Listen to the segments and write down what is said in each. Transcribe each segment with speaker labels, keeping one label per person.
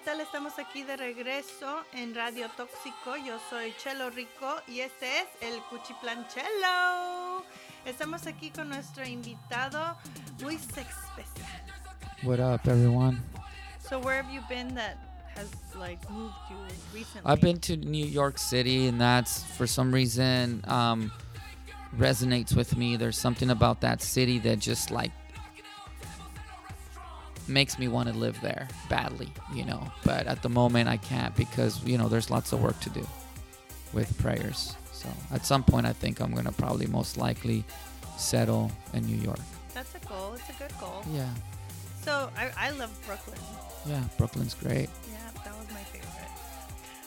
Speaker 1: ¿qué tal? Estamos aquí de regreso en Radio Toxiko. Yo soy Chelo Rico y este es el Cuchiplanchelo. Estamos aquí con nuestro invitado muy especial.
Speaker 2: What up, everyone?
Speaker 1: So where have you been that has like moved you recently?
Speaker 2: I've been to New York City, and that's for some reason um, resonates with me. There's something about that city that just like makes me want to live there badly, you know. But at the moment, I can't because you know there's lots of work to do with prayers. So at some point, I think I'm gonna probably most likely settle in New York.
Speaker 1: That's a goal. It's a good goal.
Speaker 2: Yeah,
Speaker 1: So I, I love Brooklyn.
Speaker 2: yeah, Brooklyn's great.
Speaker 1: Yeah,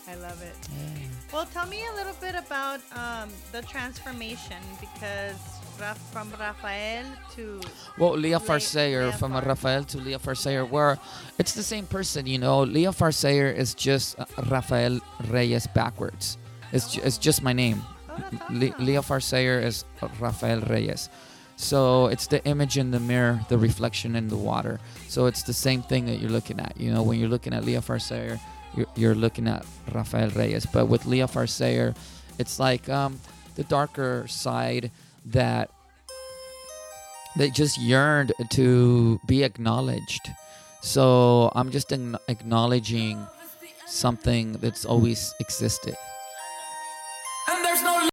Speaker 1: I love it.
Speaker 2: Yeah.
Speaker 1: Well, tell me a little bit about um, the transformation because from Rafael to
Speaker 2: Well,
Speaker 1: Leafar
Speaker 2: Seyer, from Rafael to Leafar Seyer, where it's the same person, you know. Leafar Seyer is just uh, Rafael Reyes backwards. It's, ju- it's just my name.
Speaker 1: oh, that's
Speaker 2: Le- Leafar Seyer is Rafael Reyes. So it's the image in the mirror, the reflection in the water. So it's the same thing that you're looking at. You know, when you're looking at Leafar Seyer, you're, looking at Rafael Reyes. But with Leafar Seyer, it's like um, the darker side that they just yearned to be acknowledged. So I'm just acknowledging something that's always existed.